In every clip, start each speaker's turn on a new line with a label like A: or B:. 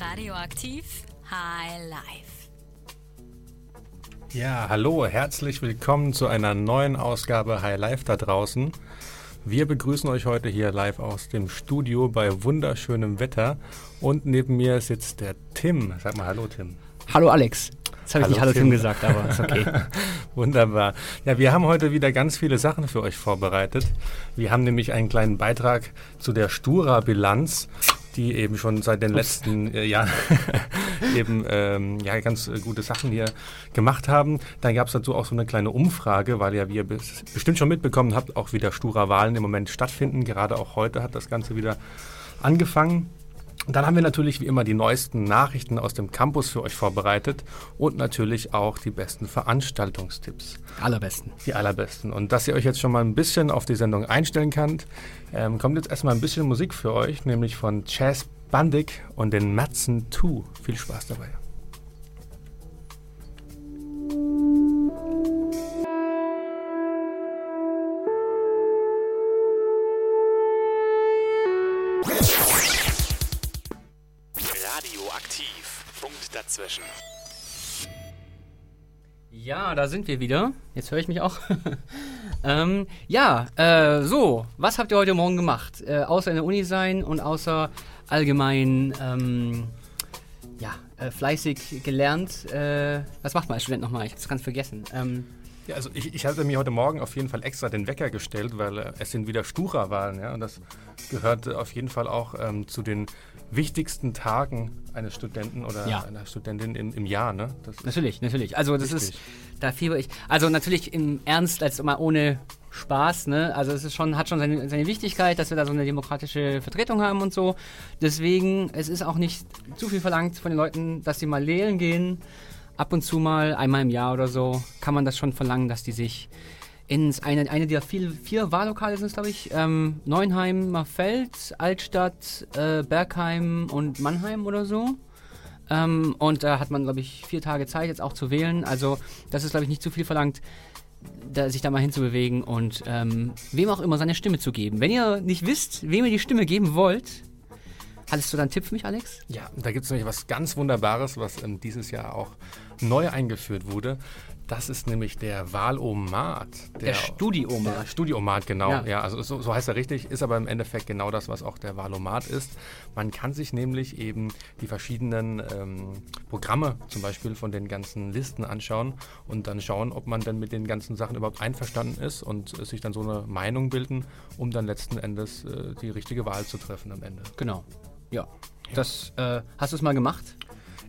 A: Radioaktiv High Life.
B: Ja, hallo, herzlich willkommen zu einer neuen Ausgabe High Life da draußen. Wir begrüßen euch heute hier live aus dem Studio bei wunderschönem Wetter und neben mir sitzt der Tim. Sag mal Hallo, Tim.
C: Hallo, Alex. Jetzt habe ich nicht Hallo Tim. Tim gesagt, aber ist okay.
B: Wunderbar. Ja, wir haben heute wieder ganz viele Sachen für euch vorbereitet. Wir haben nämlich einen kleinen Beitrag zu der Stura-Bilanz die eben schon seit den letzten äh, Jahren eben ähm, ja, ganz äh, gute Sachen hier gemacht haben. Dann gab es dazu auch so eine kleine Umfrage, weil ja, wie ihr bestimmt schon mitbekommen habt, auch wieder Stura-Wahlen im Moment stattfinden. Gerade auch heute hat das Ganze wieder angefangen. Und dann haben wir natürlich wie immer die neuesten Nachrichten aus dem Campus für euch vorbereitet und natürlich auch die besten Veranstaltungstipps.
C: Die allerbesten.
B: Die allerbesten. Und dass ihr euch jetzt schon mal ein bisschen auf die Sendung einstellen könnt, ähm, kommt jetzt erstmal ein bisschen Musik für euch, nämlich von Chas Bandig und den Matzen 2. Viel Spaß dabei.
C: Dazwischen. Ja, da sind wir wieder. Jetzt höre ich mich auch. ähm, ja, äh, so, was habt ihr heute Morgen gemacht? Äh, außer in der Uni sein und außer allgemein, ähm, ja, äh, fleißig gelernt. Äh, was macht man als Student nochmal? Ich habe es ganz vergessen. Ähm,
B: ja, also ich, ich hatte mir heute Morgen auf jeden Fall extra den Wecker gestellt, weil äh, es sind wieder Stura-Wahlen, ja, und das gehört auf jeden Fall auch ähm, zu den wichtigsten Tagen eines Studenten oder ja. einer Studentin im, im Jahr, ne?
C: natürlich, natürlich. Also das wichtig. ist, da fieber ich. Also natürlich im Ernst, als mal ohne Spaß, ne? Also es ist schon, hat schon seine, seine Wichtigkeit, dass wir da so eine demokratische Vertretung haben und so. Deswegen, es ist auch nicht zu viel verlangt von den Leuten, dass sie mal wählen gehen. Ab und zu mal, einmal im Jahr oder so, kann man das schon verlangen, dass die sich ins eine, eine der vier, vier Wahllokale sind es, glaube ich. Ähm, Neuenheim, Marfeld, Altstadt, äh, Bergheim und Mannheim oder so. Ähm, und da hat man, glaube ich, vier Tage Zeit jetzt auch zu wählen. Also das ist, glaube ich, nicht zu viel verlangt, da, sich da mal hinzubewegen und ähm, wem auch immer seine Stimme zu geben. Wenn ihr nicht wisst, wem ihr die Stimme geben wollt, hattest du da einen Tipp für mich, Alex?
B: Ja, da gibt es nämlich was ganz Wunderbares, was ähm, dieses Jahr auch neu eingeführt wurde. Das ist nämlich der Wahlomat.
C: Der, der Studiomat.
B: Der Studiomat, genau. Ja, ja also so, so, heißt er richtig, ist aber im Endeffekt genau das, was auch der Wahlomat ist. Man kann sich nämlich eben die verschiedenen ähm, Programme zum Beispiel von den ganzen Listen anschauen und dann schauen, ob man denn mit den ganzen Sachen überhaupt einverstanden ist und äh, sich dann so eine Meinung bilden, um dann letzten Endes äh, die richtige Wahl zu treffen am Ende.
C: Genau. Ja. ja. Das, äh, hast du es mal gemacht?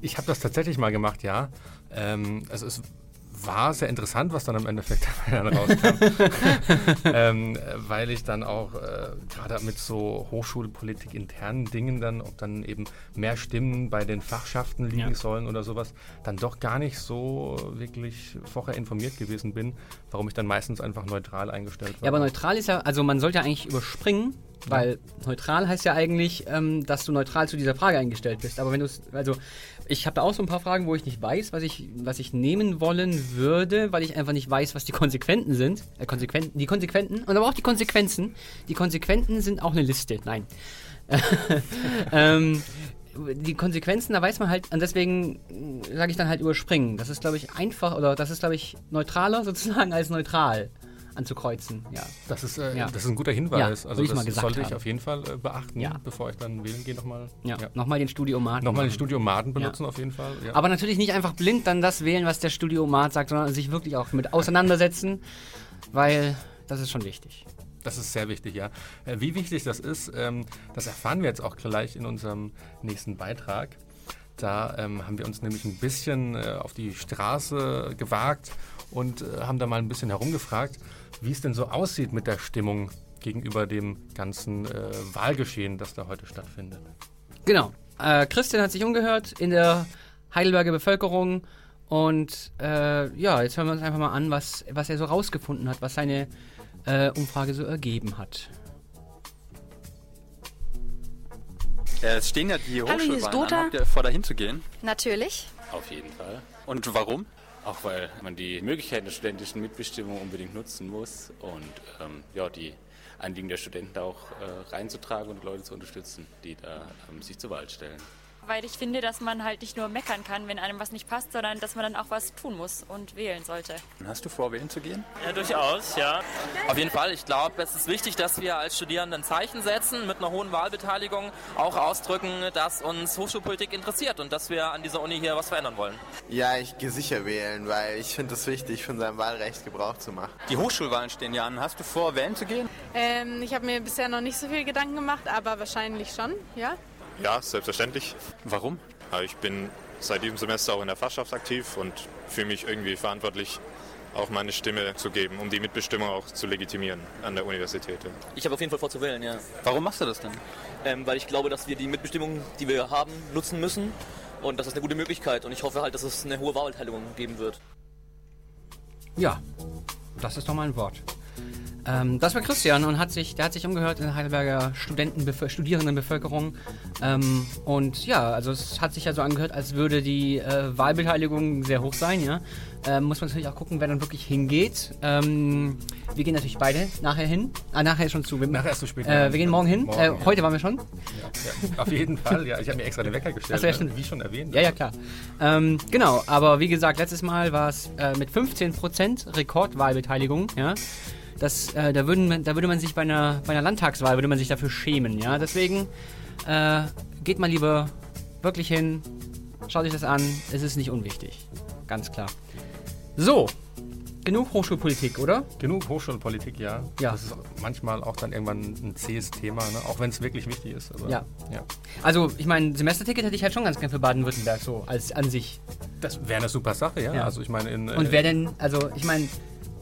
B: Ich habe das tatsächlich mal gemacht, ja. Ähm, also es war sehr interessant, was dann im Endeffekt dann rauskam. ähm, weil ich dann auch äh, gerade mit so Hochschulpolitik internen Dingen dann, ob dann eben mehr Stimmen bei den Fachschaften liegen ja. sollen oder sowas, dann doch gar nicht so wirklich vorher informiert gewesen bin, warum ich dann meistens einfach neutral eingestellt war.
C: Ja, aber neutral ist ja, also man sollte ja eigentlich überspringen, weil neutral heißt ja eigentlich, ähm, dass du neutral zu dieser Frage eingestellt bist. Aber wenn du es, also ich habe da auch so ein paar Fragen, wo ich nicht weiß, was ich, was ich nehmen wollen würde, weil ich einfach nicht weiß, was die Konsequenten sind. Äh, Konsequenten, die Konsequenten und aber auch die Konsequenzen. Die Konsequenten sind auch eine Liste. Nein. ähm, die Konsequenzen, da weiß man halt, und deswegen sage ich dann halt überspringen. Das ist, glaube ich, einfach, oder das ist, glaube ich, neutraler sozusagen als neutral anzukreuzen. Ja.
B: Das, ist, äh, ja. das ist ein guter Hinweis. Ja, also das sollte ich auf jeden Fall äh, beachten, ja. bevor ich dann wählen gehe nochmal.
C: Ja. ja. Nochmal den Studiomaten.
B: Nochmal den Studiomaten benutzen auf jeden Fall.
C: Aber natürlich nicht einfach blind dann das wählen, was der Studiomat sagt, sondern sich wirklich auch mit auseinandersetzen, weil das ist schon wichtig.
B: Das ist sehr wichtig, ja. Äh, wie wichtig das ist, ähm, das erfahren wir jetzt auch gleich in unserem nächsten Beitrag. Da ähm, haben wir uns nämlich ein bisschen äh, auf die Straße gewagt und äh, haben da mal ein bisschen herumgefragt, wie es denn so aussieht mit der Stimmung gegenüber dem ganzen äh, Wahlgeschehen, das da heute stattfindet.
C: Genau. Äh, Christian hat sich umgehört in der Heidelberger Bevölkerung und äh, ja, jetzt hören wir uns einfach mal an, was, was er so rausgefunden hat, was seine äh, Umfrage so ergeben hat.
D: es stehen ja die Hochschulwahlen an. Habt ihr vor, dahin zu gehen?
E: Natürlich.
D: Auf jeden Fall. Und warum? Auch weil man die Möglichkeiten der studentischen Mitbestimmung unbedingt nutzen muss und ähm, ja, die Anliegen der Studenten auch äh, reinzutragen und Leute zu unterstützen, die da ähm, sich zur Wahl stellen.
E: Weil ich finde, dass man halt nicht nur meckern kann, wenn einem was nicht passt, sondern dass man dann auch was tun muss und wählen sollte.
D: Hast du vor, wählen zu gehen?
F: Ja, durchaus, ja. Auf jeden Fall. Ich glaube, es ist wichtig, dass wir als Studierenden Zeichen setzen, mit einer hohen Wahlbeteiligung auch ausdrücken, dass uns Hochschulpolitik interessiert und dass wir an dieser Uni hier was verändern wollen.
G: Ja, ich gehe sicher wählen, weil ich finde es wichtig, von seinem Wahlrecht Gebrauch zu machen.
D: Die Hochschulwahlen stehen ja an. Hast du vor, wählen zu gehen?
H: Ähm, ich habe mir bisher noch nicht so viel Gedanken gemacht, aber wahrscheinlich schon, ja.
I: Ja, selbstverständlich.
D: Warum?
I: Ich bin seit diesem Semester auch in der Fachschaft aktiv und fühle mich irgendwie verantwortlich, auch meine Stimme zu geben, um die Mitbestimmung auch zu legitimieren an der Universität.
F: Ich habe auf jeden Fall vor zu wählen, ja.
D: Warum machst du das denn?
F: Ähm, weil ich glaube, dass wir die Mitbestimmung, die wir haben, nutzen müssen. Und das ist eine gute Möglichkeit. Und ich hoffe halt, dass es eine hohe Wahlbeteiligung geben wird.
C: Ja, das ist doch mal ein Wort. Ähm, das war Christian und hat sich, der hat sich umgehört in der Heidelberger Studierendenbevölkerung. Ähm, und ja, also es hat sich ja so angehört, als würde die äh, Wahlbeteiligung sehr hoch sein, ja. Ähm, muss man natürlich auch gucken, wer dann wirklich hingeht. Ähm, wir gehen natürlich beide nachher hin. Ah, nachher schon zu. Wir,
B: nachher erst zu spät.
C: Äh, wir gehen morgen hin.
B: Morgen,
C: äh,
B: ja.
C: heute waren wir schon.
B: Ja, ja, auf jeden Fall, ja. Ich habe mir extra den Wecker gestellt,
C: Ach so,
B: wie schon erwähnt.
C: Ja, ja, klar. Ähm, genau, aber wie gesagt, letztes Mal war es äh, mit 15% Rekordwahlbeteiligung, ja. Das, äh, da, würden, man- da würde man sich bei einer, bei einer Landtagswahl würde man sich dafür schämen, ja. Deswegen äh, geht mal lieber wirklich hin, schaut euch das an, es ist nicht unwichtig. Ganz klar. So, genug Hochschulpolitik, oder?
B: Genug Hochschulpolitik, ja.
C: Ja.
B: Das ist manchmal auch dann irgendwann ein zähes Thema, ne? auch wenn es wirklich wichtig ist.
C: Ja.
B: ja.
C: Also, ich meine, Semesterticket hätte ich halt schon ganz gern für Baden-Württemberg, so als an sich.
B: Das wäre eine super Sache, ja.
C: Ja.
B: Also ich meine, in,
C: Und
B: äh,
C: wer denn, also ich meine,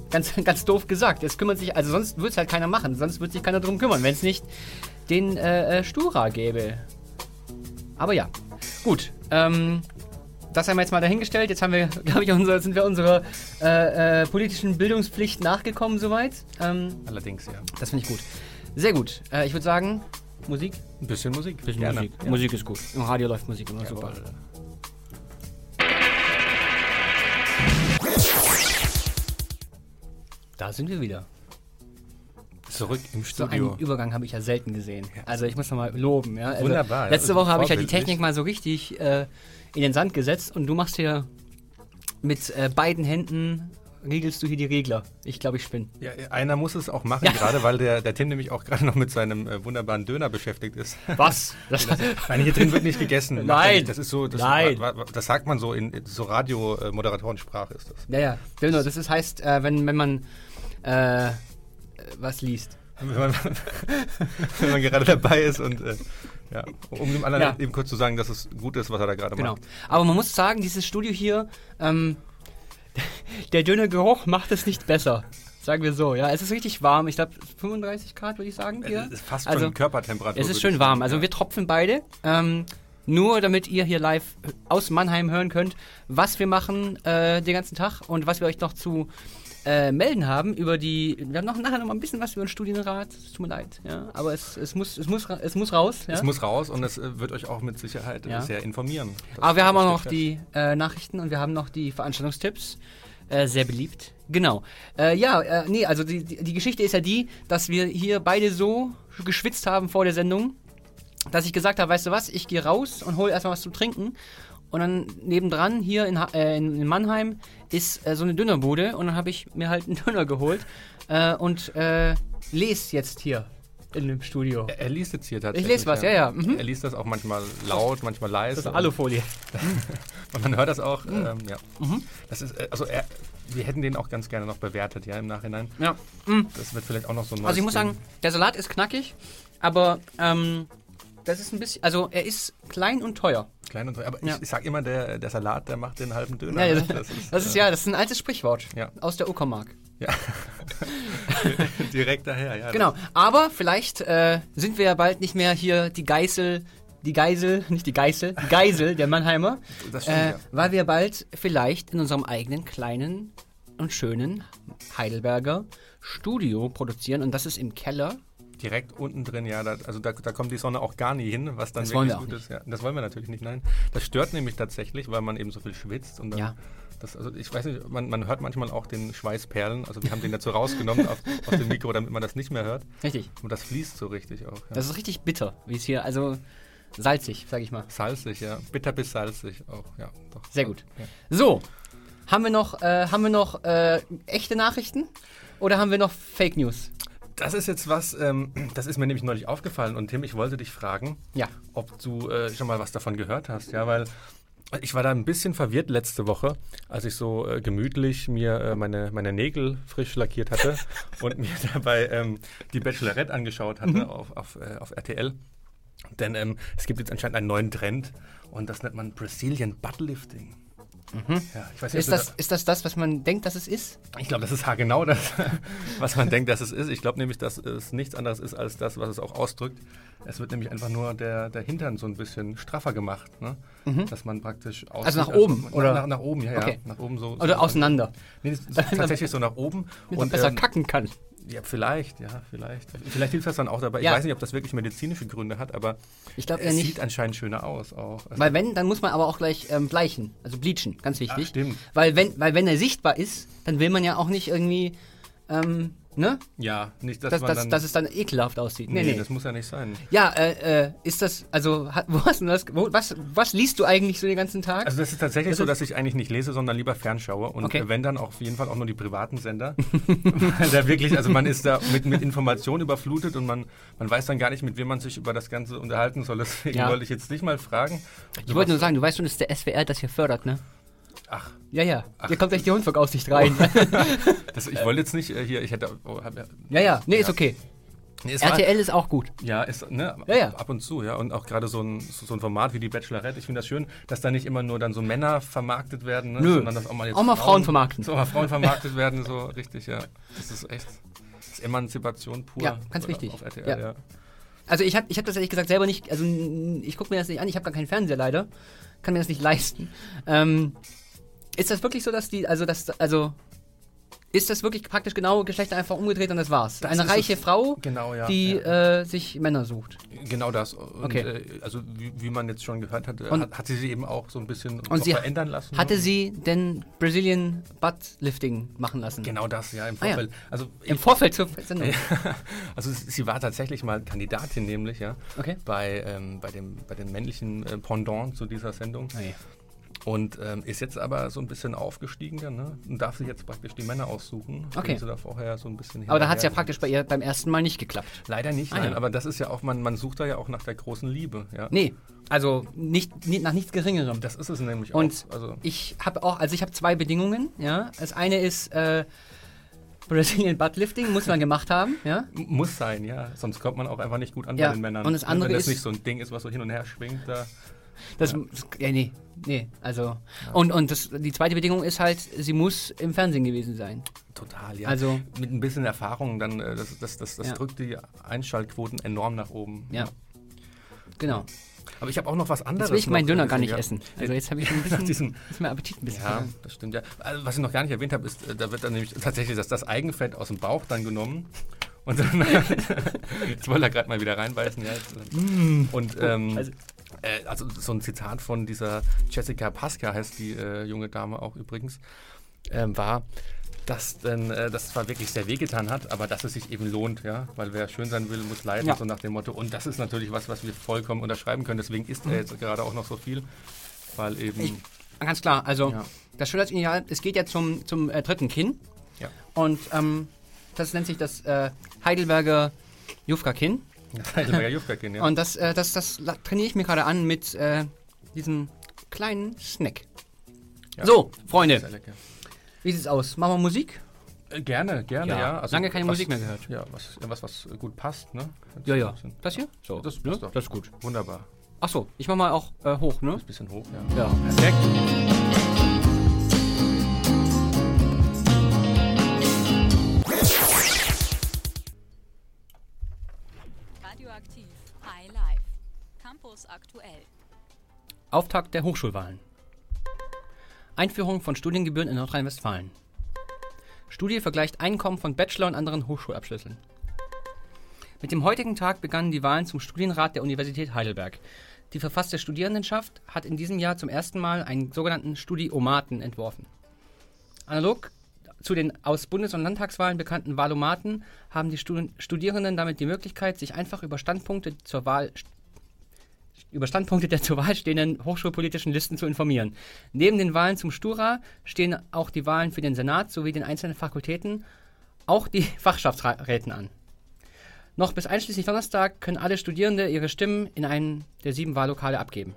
C: ganz, ganz doof gesagt, es kümmert sich, also sonst würde es halt keiner machen, sonst würde sich keiner drum kümmern, wenn es nicht den äh, äh, Stura gäbe. Aber ja, gut. Ähm, das haben wir jetzt mal dahingestellt. Jetzt haben wir, glaube ich, unser, sind wir unserer äh, äh, politischen Bildungspflicht nachgekommen soweit. Ähm,
B: allerdings, ja.
C: das finde ich gut. Sehr gut. Äh, ich würde sagen, Musik?
B: Ein bisschen Musik.
C: Bisschen
B: Gerne.
C: Musik.
B: Ja.
C: Musik ist gut. Im Radio läuft Musik immer super.
B: Jawohl.
C: Da sind wir wieder.
B: Zurück im
C: So
B: Studio.
C: einen Übergang habe ich ja selten gesehen. Also ich muss nochmal loben. Ja? Also
B: Wunderbar,
C: Letzte Woche habe ich ja die. Technik mal so richtig äh, in den Sand gesetzt und du machst hier mit äh, beiden Händen riegelst du hier die Regler. Ich glaube, ich spinne.
B: Ja, einer muss es auch machen,
C: Ja.
B: gerade weil der, der Tim nämlich auch gerade noch mit seinem äh, wunderbaren Döner beschäftigt ist.
C: Was? Das,
B: Nein, hier drin wird nicht gegessen.
C: Nein.
B: Das ist so, das,
C: Nein.
B: das sagt man so in, so Radio-Moderatorensprache ist das.
C: ja, ja. Genau, das ist, heißt, äh, wenn, wenn man äh, was liest.
B: Wenn man, wenn man gerade dabei ist und äh, ja, um dem anderen
C: Ja.
B: eben kurz zu sagen, dass es gut ist, was er da gerade
C: Genau.
B: macht.
C: Aber man muss sagen, dieses Studio hier, ähm, der dünne Geruch macht es nicht besser. Sagen wir so, ja. Es ist richtig warm. Ich glaube 35 Grad, würde ich sagen. Hier.
B: Es ist fast
C: Also,
B: schon Körpertemperatur.
C: Es ist schön warm. Also wir tropfen beide. Ähm, nur damit ihr hier live aus Mannheim hören könnt, was wir machen äh, den ganzen Tag und was wir euch noch zu äh, melden haben über die. Wir haben noch nachher noch mal ein bisschen was über den Studienrat. Es tut mir leid, ja. Aber es, es, muss, es, muss, es muss raus. Ja?
B: Es muss raus und es äh, wird euch auch mit Sicherheit äh,
C: Ja.
B: sehr informieren.
C: Aber wir haben auch noch die äh, Nachrichten und wir haben noch die Veranstaltungstipps. Äh, sehr beliebt. Genau. Äh, ja, nee, also die, die, die Geschichte ist ja die, dass wir hier beide so geschwitzt haben vor der Sendung, dass ich gesagt habe, weißt du was, ich gehe raus und hole erstmal was zu trinken. Und dann nebendran hier in, äh, in, Mannheim ist äh, so eine Dönerbude und dann habe ich mir halt einen Döner geholt äh, und äh, lese jetzt hier in dem Studio.
B: Er, er liest jetzt hier tatsächlich.
C: Ich lese was, ja, ja. Mhm.
B: Er liest das auch manchmal laut, manchmal leise.
C: Das ist Alufolie.
B: Und man hört das auch.
C: Mhm.
B: Ähm, ja. Das ist, äh, also er, wir hätten den auch ganz gerne noch bewertet, ja, im Nachhinein.
C: Ja.
B: Das wird vielleicht auch noch so ein
C: Also ich muss
B: Ding.
C: sagen, der Salat ist knackig, aber ähm, das ist ein bisschen, also er ist klein und teuer.
B: Klein und teuer. Aber
C: Ja.
B: ich, ich sag immer, der, der Salat, der macht den halben Döner.
C: Ja,
B: ne?
C: das, das ist ja, das ist ein altes Sprichwort
B: Ja.
C: aus der Uckermark.
B: Ja. Direkt daher, ja.
C: Genau, aber vielleicht äh, sind wir ja bald nicht mehr hier die Geißel, die Geisel, nicht die Geißel, die Geisel der Mannheimer,
B: Das stimmt,
C: äh,
B: ja.
C: weil wir bald vielleicht in unserem eigenen kleinen und schönen Heidelberger Studio produzieren und das ist im Keller.
B: Direkt unten drin, ja. Da, also da, da kommt die Sonne auch gar nie hin, was dann
C: Das
B: wirklich
C: wollen wir auch
B: gut ist. Ja, das wollen wir natürlich nicht, nein. Das stört nämlich tatsächlich, weil man eben so viel schwitzt und dann.
C: Ja.
B: Das, also ich weiß nicht, man, man hört manchmal auch den Schweißperlen. Also wir haben den dazu rausgenommen auf, aus dem Mikro, damit man das nicht mehr hört.
C: Richtig.
B: Und das fließt so richtig auch. Ja.
C: Das ist richtig bitter, wie es hier, also salzig, sag ich mal.
B: Salzig, ja. Bitter bis salzig auch, ja. Doch.
C: Sehr gut.
B: Ja.
C: So, haben wir noch, äh, haben wir noch äh, echte Nachrichten oder haben wir noch Fake News?
B: Das ist jetzt was, ähm, das ist mir nämlich neulich aufgefallen und Tim, ich wollte dich fragen,
C: Ja.
B: ob du äh, schon mal was davon gehört hast, ja, weil ich war da ein bisschen verwirrt letzte Woche, als ich so äh, gemütlich mir äh, meine, meine Nägel frisch lackiert hatte und mir dabei ähm, die Bachelorette angeschaut hatte auf, auf, äh, auf RTL. Denn ähm, es gibt jetzt anscheinend einen neuen Trend und das nennt man Brazilian Buttlifting. Ja, ich weiß nicht,
C: Ist
B: du
C: das, ist das das, was man denkt, dass es ist?
B: ich glaube, das ist haargenau das, was man denkt, dass es ist. Ich glaube nämlich, dass es nichts anderes ist als das, was es auch ausdrückt. Es wird nämlich einfach nur der, der Hintern so ein bisschen straffer gemacht. Ne? Dass man praktisch aus
C: Mhm. Also nach oben, oder?
B: Nach, nach oben, ja, ja.
C: Okay.
B: Nach oben so.
C: Oder
B: so,
C: auseinander?
B: Nee, das tatsächlich so nach oben.
C: Damit man besser
B: ähm,
C: kacken kann.
B: Ja, vielleicht, ja, vielleicht. Vielleicht hilft das dann auch dabei.
C: Ja.
B: Ich weiß nicht, ob das wirklich medizinische Gründe hat, aber
C: Ich glaube
B: es sieht anscheinend schöner aus auch. Also,
C: Weil wenn, dann muss man aber auch gleich ähm, bleichen, also bleachen, ganz wichtig.
B: Ach, stimmt.
C: Weil wenn, weil wenn er sichtbar ist, dann will man ja auch nicht irgendwie, ähm, ne?
B: ja, nicht, dass
C: Dass,
B: man
C: dass,
B: dann...
C: dass es dann ekelhaft aussieht.
B: nee,
C: Nee, nee.
B: das muss ja nicht sein.
C: Ja, äh, äh, ist das, also, hat, wo hast du das, wo, was, was liest du eigentlich so den ganzen Tag?
B: Also das ist tatsächlich
C: Das
B: so, dass ich eigentlich nicht lese, sondern lieber fernschaue. Und
C: Okay.
B: wenn dann auf jeden Fall auch nur die privaten Sender. Weil da wirklich, also man ist da mit, mit Informationen überflutet und man, man weiß dann gar nicht, mit wem man sich über das Ganze unterhalten soll. Deswegen
C: Ja.
B: wollte ich jetzt dich mal fragen.
C: ich wollte nur sagen, du weißt schon, dass der SWR das hier fördert, ne?
B: Ach,
C: Ja, ja. Hier kommt echt die Rundfunkaussicht rein.
B: das, ich wollte jetzt nicht äh, hier, ich hätte... Oh, hab,
C: ja, ja. Nee, ist okay.
B: Nee, es war-
C: RTL ist auch gut.
B: Ja, ist, ne,
C: Ja, ja.
B: ab und zu, ja. Und auch gerade so ein, so ein Format wie die Bachelorette. Ich finde das schön, dass da nicht immer nur dann so Männer vermarktet werden, ne,
C: Nö.
B: sondern dass auch mal jetzt
C: Auch mal Frauen vermarkten.
B: So, auch mal Frauen vermarktet werden, so richtig, ja. Das ist echt das ist Emanzipation pur.
C: Ja, ganz wichtig.
B: Auf RTL,
C: Ja.
B: ja.
C: Also ich habe ich hab das ehrlich gesagt selber nicht, also ich gucke mir das nicht an, ich habe gar keinen Fernseher leider, kann mir das nicht leisten. Ähm, ist das wirklich so, dass die, also das, also ist das wirklich praktisch genau Geschlechter einfach umgedreht und das war's?
B: Das
C: Eine reiche. Frau,
B: Genau, ja.
C: die
B: ja.
C: äh, sich Männer sucht.
B: Genau das. Und,
C: Okay.
B: äh, also wie, wie man jetzt schon gehört hat, äh,
C: Und-
B: hat, hat sie sich eben auch so ein bisschen
C: Und sie
B: verändern lassen.
C: Hatte sie denn Brazilian Butt Lifting machen lassen?
B: Genau das, ja, im
C: Ah, ja.
B: Vorfeld. Also,
C: Im Vorfeld zur Sendung.
B: also sie war tatsächlich mal Kandidatin, nämlich, ja.
C: Okay.
B: Bei, ähm, bei, dem, bei dem männlichen äh, Pendant zu dieser Sendung.
C: Je.
B: Und ähm, ist jetzt aber so ein bisschen aufgestiegen dann, ne? Und darf sich jetzt praktisch die Männer aussuchen.
C: Okay.
B: Sie da vorher so ein bisschen
C: Aber da hat es ja praktisch bei ihr beim ersten Mal nicht geklappt.
B: Leider nicht,
C: Ah,
B: nein.
C: ja.
B: Aber das ist ja auch, man, man sucht da ja auch nach der großen Liebe, ja.
C: Nee, also nicht, nicht nach nichts Geringerem.
B: Das ist es nämlich
C: Und
B: auch. Also,
C: ich habe auch, also ich habe zwei Bedingungen, ja. Das eine ist äh, Brazilian Butt Lifting, muss man gemacht haben, ja.
B: muss sein, ja. Sonst kommt man auch einfach nicht gut an
C: Ja,
B: bei den Männern.
C: und das
B: Ne,
C: andere
B: Wenn das
C: ist-
B: nicht so ein Ding ist, was so hin und her schwingt, da.
C: Das, ja. nee, nee, also. Und, und das, die zweite Bedingung ist halt, sie muss im Fernsehen gewesen sein.
B: Total, ja.
C: Also-
B: mit ein bisschen Erfahrung, dann äh, das, das, das, das
C: Ja.
B: drückt die Einschaltquoten enorm nach oben.
C: Ja. Genau.
B: Aber ich habe auch noch was anderes.
C: Jetzt will ich meinen Döner
B: ein
C: gar nicht
B: bisschen,
C: essen. Also jetzt habe ich ein
B: Nach
C: bisschen,
B: diesem-
C: ist mein Appetit ein bisschen
B: Ja,
C: vergangen.
B: das stimmt ja. Also, was ich noch gar nicht erwähnt habe, ist, äh, da wird dann nämlich tatsächlich das, das Eigenfett aus dem Bauch dann genommen. Und dann, jetzt wollte er gerade mal wieder reinbeißen, ja. Äh, und ähm,
C: also-
B: äh, also so ein Zitat von dieser Jessica Pasca heißt die äh, junge Dame auch übrigens, ähm, war, dass denn, äh, das zwar wirklich sehr wehgetan hat, aber dass es sich eben lohnt, ja, weil wer schön sein will, muss leiden,
C: Ja.
B: so nach dem Motto. Und das ist natürlich was, was wir vollkommen unterschreiben können. Deswegen isst er jetzt gerade auch noch so viel, weil eben
C: Ich- Ganz klar, also
B: Ja.
C: das Schönheitsideal, es geht ja zum, zum äh, dritten Kinn.
B: Ja.
C: Und ähm, das nennt sich das äh, Heidelberger Jufka-Kinn.
B: das Heidelberger Jufka-Kind, ja.
C: Und das, äh, das, das trainiere ich mir gerade an mit äh, diesem kleinen Snack.
B: Ja.
C: So, Freunde, wie sieht's aus? Machen wir Musik?
B: Äh, gerne, gerne,
C: Ja,
B: ja.
C: lange keine
B: was,
C: Musik mehr gehört.
B: Ja, was, was, was gut passt, ne?
C: Ja, ja. Das hier? So,
B: Das
C: ne?
B: passt doch.
C: Das ist gut.
B: Wunderbar.
C: Achso, ich mach mal auch äh, hoch, ne?
B: Ein bisschen hoch, ja.
C: Ja, perfekt.
A: Campus aktuell.
C: Auftakt der Hochschulwahlen. Einführung von Studiengebühren in Nordrhein-Westfalen. Studie vergleicht Einkommen von Bachelor- und anderen Hochschulabschlüssen. Mit dem heutigen Tag begannen die Wahlen zum Studienrat der Universität Heidelberg. Die verfasste Studierendenschaft hat in diesem Jahr zum ersten Mal einen sogenannten Studiomaten entworfen. Analog zu den aus Bundes- und Landtagswahlen bekannten Wahlomaten haben die Studi- Studierenden damit die Möglichkeit, sich einfach über Standpunkte zur Wahl über Standpunkte der zur Wahl stehenden hochschulpolitischen Listen zu informieren. Neben den Wahlen zum Stura stehen auch die Wahlen für den Senat sowie den einzelnen Fakultäten, auch die Fachschaftsräten an. Noch bis einschließlich Donnerstag können alle Studierende ihre Stimmen in einem der sieben Wahllokale abgeben.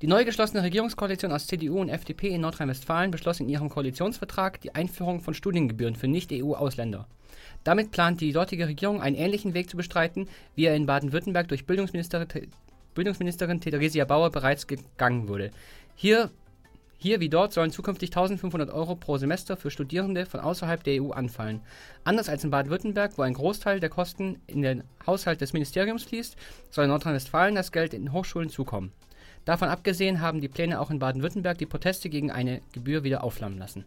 C: Die neu geschlossene Regierungskoalition aus CDU und FDP in Nordrhein-Westfalen beschloss in ihrem Koalitionsvertrag die Einführung von Studiengebühren für Nicht-EU-Ausländer. Damit plant die dortige Regierung einen ähnlichen Weg zu bestreiten, wie er in Baden-Württemberg durch Bildungsministerin, Bildungsministerin Theresia Bauer bereits gegangen wurde. Hier, hier wie dort sollen zukünftig 1500 Euro pro Semester für Studierende von außerhalb der EU anfallen. Anders als in Baden-Württemberg, wo ein Großteil der Kosten in den Haushalt des Ministeriums fließt, soll in Nordrhein-Westfalen das Geld in Hochschulen zukommen. Davon abgesehen haben die Pläne auch in Baden-Württemberg die Proteste gegen eine Gebühr wieder aufflammen lassen.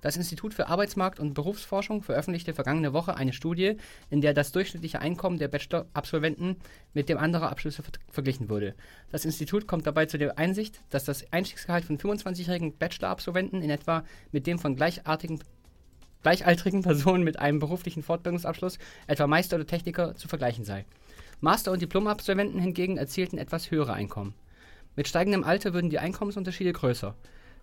C: Das Institut für Arbeitsmarkt und Berufsforschung veröffentlichte vergangene Woche eine Studie, in der das durchschnittliche Einkommen der Bachelor-Absolventen mit dem anderer Abschlüsse ver verglichen wurde. Das Institut kommt dabei zu der Einsicht, dass das Einstiegsgehalt von 25-jährigen Bachelor-Absolventen in etwa mit dem von gleichartigen gleichaltrigen Personen mit einem beruflichen Fortbildungsabschluss, etwa Meister oder Techniker, zu vergleichen sei. Master- und Diplomabsolventen hingegen erzielten etwas höhere Einkommen. Mit steigendem Alter würden die Einkommensunterschiede größer.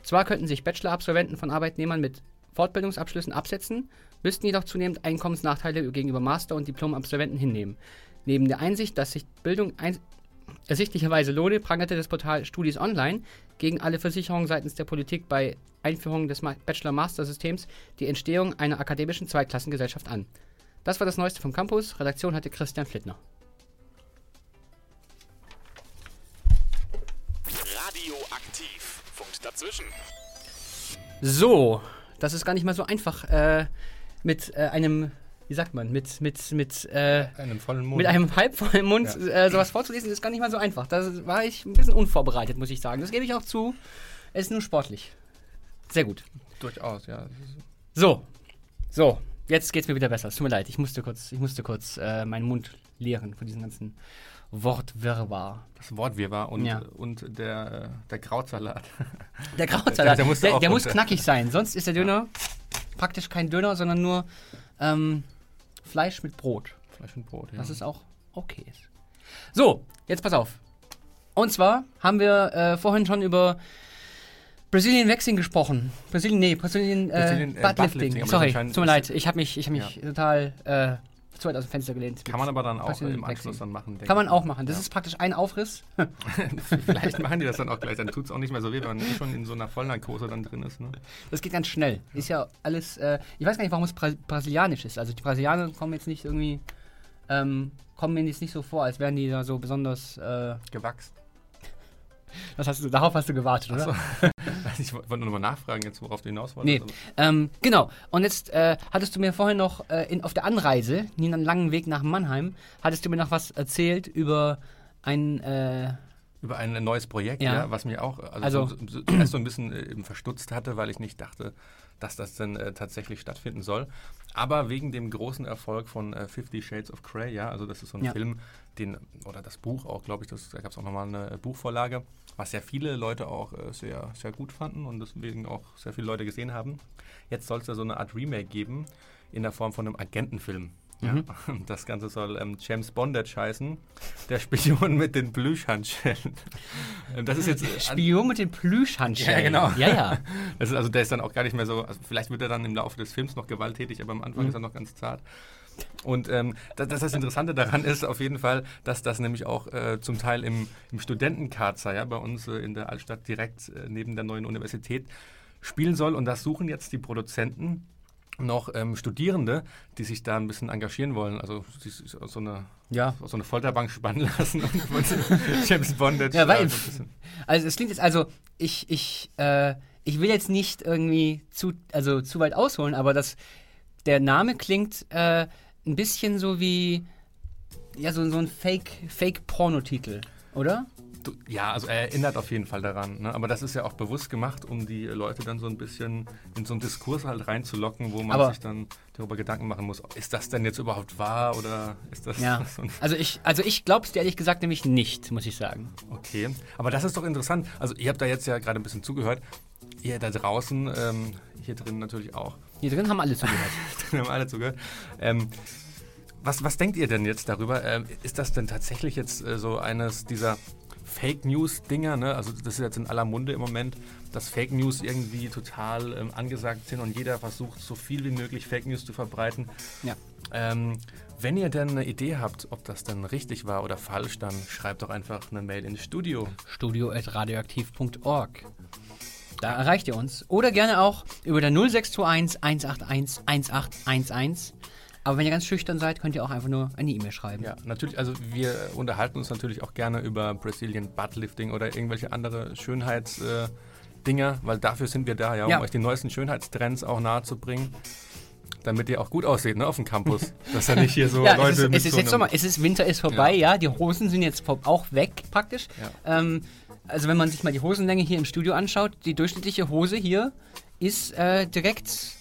C: Zwar könnten sich Bachelor-Absolventen von Arbeitnehmern mit Fortbildungsabschlüssen absetzen, müssten jedoch zunehmend Einkommensnachteile gegenüber Master- und Diplomabsolventen hinnehmen. Neben der Einsicht, dass sich Bildung ersichtlicherweise lohne, prangerte das Portal Studis Online gegen alle Versicherungen seitens der Politik bei Einführung des Bachelor-Master-Systems die Entstehung einer akademischen Zweiklassengesellschaft an. Das war das Neueste vom Campus. Redaktion hatte Christian Flittner.
J: Dazwischen.
C: So, das ist gar nicht mal so einfach äh, mit äh, einem, wie sagt man, mit, mit, mit, äh,
B: einem vollen Mund.
C: mit einem halbvollen Mund
B: Ja.
C: äh, sowas vorzulesen, ist gar nicht mal so einfach. Da war ich ein bisschen unvorbereitet, muss ich sagen. Das gebe ich auch zu. Es ist nur sportlich. Sehr gut.
B: Durchaus, ja.
C: So, so, jetzt geht's mir wieder besser. Es tut mir leid, ich musste kurz, ich musste kurz äh, meinen Mund leeren von diesem ganzen Wortwirrwarr.
B: Das Wortwirrwarr und,
C: Ja.
B: und der, der Krautsalat.
C: Der Krautsalat,
B: Der,
C: der,
B: auch
C: der muss knackig sein. Sonst ist der Döner praktisch kein Döner, sondern nur ähm, Fleisch mit Brot.
B: Fleisch und Brot, ja.
C: Was ist auch okay ist. So, jetzt pass auf. Und zwar haben wir äh, vorhin schon über Brazilian Waxing gesprochen. Brasilien, nee, Brasilien, äh,
B: Brazilian, äh,
C: Buttlifting.
B: Buttlifting,
C: Sorry, tut mir leid. Ich habe mich, ich hab mich total äh, zu weit aus dem Fenster gelehnt.
B: Kann man aber dann auch im Anschluss dann machen. denke
C: Kann man auch machen. Das
B: Ja.
C: ist praktisch ein Aufriss.
B: Vielleicht machen die das dann auch gleich, dann tut es auch nicht mehr so weh, wenn man eh schon in so einer Vollnarkose dann drin ist. Ne?
C: Das geht ganz schnell. Ist ja alles. Äh, ich weiß gar nicht, warum es Bra brasilianisch ist. Also die Brasilianer kommen jetzt nicht irgendwie. Ähm, kommen mir jetzt nicht so vor, als wären die da so besonders. Äh,
B: Gewachst.
C: das hast du, darauf hast du gewartet, oder?
B: ich wollte nur noch mal nachfragen, jetzt worauf du hinaus wolltest.
C: Nee, ähm, genau. Und jetzt äh, hattest du mir vorhin noch äh, in, auf der Anreise, nie einen langen Weg nach Mannheim, hattest du mir noch was erzählt über ein. Äh,
B: Über ein neues Projekt,
C: Ja.
B: ja, was mich auch also,
C: Also-
B: so, so, so ein bisschen äh, eben verstutzt hatte, weil ich nicht dachte, dass das denn äh, tatsächlich stattfinden soll. Aber wegen dem großen Erfolg von äh, Fifty Shades of Grey, ja, also das ist so ein
C: Ja.
B: Film, den, oder das Buch auch, glaube ich, das, da gab es auch nochmal eine äh, Buchvorlage, was ja viele Leute auch äh, sehr, sehr gut fanden und deswegen auch sehr viele Leute gesehen haben. Jetzt soll es ja so eine Art Remake geben, in der Form von einem Agentenfilm. Ja.
C: Mhm.
B: Das Ganze soll ähm, James Bondage heißen, der Spion mit den Plüschhandschellen. Ähm, Das ist jetzt äh,
C: Spion mit den Plüschhandschellen.
B: ja, genau.
C: Ja, ja.
B: Das ist also der ist dann auch gar nicht mehr so, also vielleicht wird er dann im Laufe des Films noch gewalttätig, aber am Anfang
C: Mhm.
B: ist er noch ganz zart. Und ähm, das, das, das Interessante daran ist auf jeden Fall, dass das nämlich auch äh, zum Teil im, im Studentenkarzer, ja, bei uns äh, in der Altstadt direkt äh, neben der neuen Universität spielen soll. Und das suchen jetzt die Produzenten noch ähm, Studierende, die sich da ein bisschen engagieren wollen. Also so eine,
C: Ja.
B: so eine Folterbank spannen lassen und James Bondage.
C: Ja,
B: da
C: weil,
B: so
C: also es klingt jetzt, also ich, ich, äh, ich will jetzt nicht irgendwie zu, also zu weit ausholen, aber das, der Name klingt äh, ein bisschen so wie, ja, so, so ein Fake, Fake-Pornotitel, oder?
B: Ja, also er erinnert auf jeden Fall daran. Ne? Aber das ist ja auch bewusst gemacht, um die Leute dann so ein bisschen in so einen Diskurs halt reinzulocken, wo man
C: Aber-
B: sich dann darüber Gedanken machen muss, ist das denn jetzt überhaupt wahr oder ist das
C: Ja.
B: so ein
C: Also ich, also ich glaube es dir ehrlich gesagt nämlich nicht, muss ich sagen.
B: Okay, aber das ist doch interessant. Also ihr habt da jetzt ja gerade ein bisschen zugehört. Ihr da draußen, ähm, hier drin natürlich auch.
C: Hier drin haben alle zugehört.
B: Wir haben alle zugehört. Ähm, was, was denkt ihr denn jetzt darüber? Ähm, ist das denn tatsächlich jetzt äh, so eines dieser Fake News-Dinger? Ne? Also das ist jetzt in aller Munde im Moment, dass Fake News irgendwie total ähm, angesagt sind und jeder versucht, so viel wie möglich Fake News zu verbreiten.
C: Ja.
B: Ähm, wenn ihr denn eine Idee habt, ob das denn richtig war oder falsch, dann schreibt doch einfach eine Mail ins Studio.
C: Studio.radioaktiv.org. Da erreicht ihr uns. Oder gerne auch über der 0621 181 1811. Aber wenn ihr ganz schüchtern seid, könnt ihr auch einfach nur eine E-Mail schreiben.
B: Ja, natürlich, also wir unterhalten uns natürlich auch gerne über Brazilian Buttlifting oder irgendwelche andere Schönheitsdinger, äh, weil dafür sind wir da, ja, um
C: Ja.
B: euch die neuesten Schönheitstrends auch nahe zu bringen. Damit ihr auch gut aussieht, ne, auf dem Campus. Dass da nicht hier so
C: ja,
B: Leute
C: es ist,
B: mit
C: es ist
B: so
C: jetzt Sommer, es ist Winter ist vorbei, ja. die Hosen sind jetzt auch weg praktisch.
B: Ja.
C: Ähm, also wenn man sich mal die Hosenlänge hier im Studio anschaut, die durchschnittliche Hose hier ist äh, direkt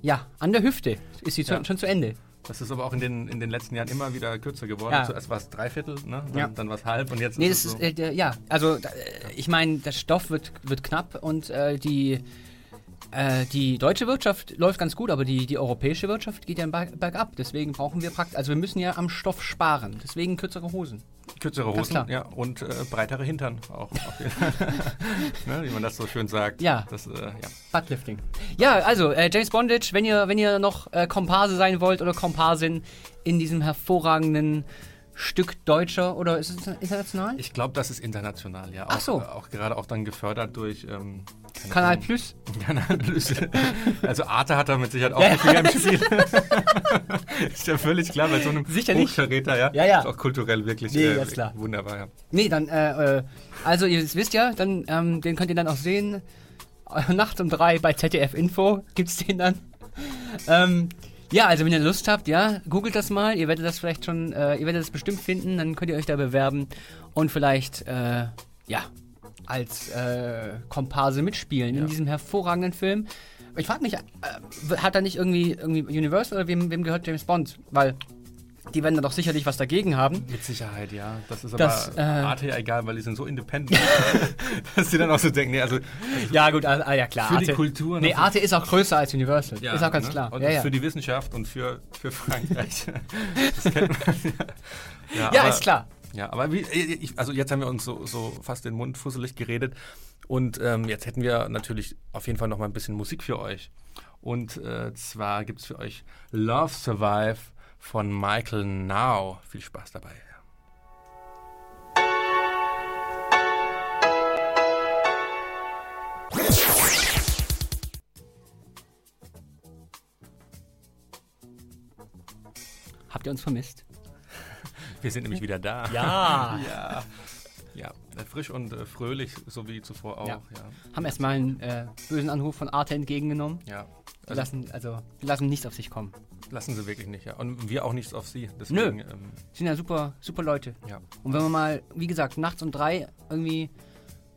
C: ja an der Hüfte, ist sie zu,
B: Ja.
C: schon zu Ende.
B: Das ist aber auch in den, in den letzten Jahren immer wieder kürzer geworden.
C: Ja.
B: Zuerst war es Dreiviertel, ne? dann,
C: Ja.
B: dann war es halb und jetzt
C: Nee,
B: ist es
C: ist,
B: so.
C: äh, der, ja, also äh, ich meine, der Stoff wird, wird knapp und äh, die, äh, die deutsche Wirtschaft läuft ganz gut, aber die, die europäische Wirtschaft geht ja berg, bergab. Deswegen brauchen wir praktisch, also wir müssen ja am Stoff sparen. Deswegen kürzere Hosen.
B: Kürzere
C: Ganz
B: Hosen
C: klar.
B: ja, und äh, breitere Hintern auch. ne, wie man das so schön sagt.
C: Ja.
B: Das, äh, ja.
C: Buttlifting. Ja, also äh, James Bondage, wenn ihr, wenn ihr noch äh, Komparse sein wollt oder Komparsin in diesem hervorragenden Stück deutscher oder ist es international?
B: Ich glaube, das ist international, ja.
C: Ach
B: Auch,
C: so.
B: äh, Auch gerade auch dann gefördert durch ähm,
C: Kanal. Plus?
B: Kanal Plus. Also Arte hat da mit Sicherheit auch
C: Ja.
B: Finger im Spiel. ist ja völlig klar, bei so einem
C: Sicherlich.
B: Hochverräter, ja.
C: Ja, ja.
B: Ist auch kulturell wirklich
C: Nee,
B: äh,
C: klar.
B: wunderbar, ja.
C: Nee, dann, äh, äh, also ihr wisst ja, dann, ähm, den könnt ihr dann auch sehen. Äh, Nachts um drei bei ZDF Info gibt's den dann. Ähm, ja, also wenn ihr Lust habt, ja, googelt das mal. Ihr werdet das vielleicht schon, äh, ihr werdet das bestimmt finden. Dann könnt ihr euch da bewerben und vielleicht, äh, ja, als äh, Komparse mitspielen in diesem hervorragenden Film. Ich frage mich, äh, hat er nicht irgendwie, irgendwie Universal oder wem, wem gehört James Bond? Weil die werden da doch sicherlich was dagegen haben.
B: Mit Sicherheit, ja. Das ist
C: Das,
B: aber
C: äh,
B: Arte ja egal, weil die sind so independent, dass die dann auch so denken, nee, also
C: Ja, gut, ah, ah, ja klar.
B: für die
C: Arte-
B: Kultur.
C: Nee,
B: ne,
C: Arte ist auch größer als Universal.
B: Ja,
C: ist auch ganz
B: ne?
C: klar.
B: Und
C: Ja, ja.
B: für die Wissenschaft und für, für Frankreich. das kennt man. Ja,
C: Ja,
B: aber-
C: ist klar.
B: Ja, aber wie, ich, also jetzt haben wir uns so, so fast den Mund fusselig geredet. Und ähm, jetzt hätten wir natürlich auf jeden Fall noch mal ein bisschen Musik für euch. Und äh, zwar gibt es für euch Love Survive von Michael Now. Viel Spaß dabei.
C: Habt ihr uns vermisst?
B: Wir sind nämlich wieder da.
C: Ja.
B: ja. Ja, frisch und äh, fröhlich, so wie zuvor auch.
C: Ja.
B: Ja.
C: Haben erstmal einen äh, bösen Anruf von Arte entgegengenommen.
B: Ja.
C: Wir lassen, also, lassen nichts auf sich kommen.
B: Lassen sie wirklich nicht, ja. Und wir auch nichts auf sie. Deswegen,
C: Nö.
B: Ähm,
C: Sind ja super, super Leute.
B: Ja.
C: Und wenn man mal, wie gesagt, nachts um drei irgendwie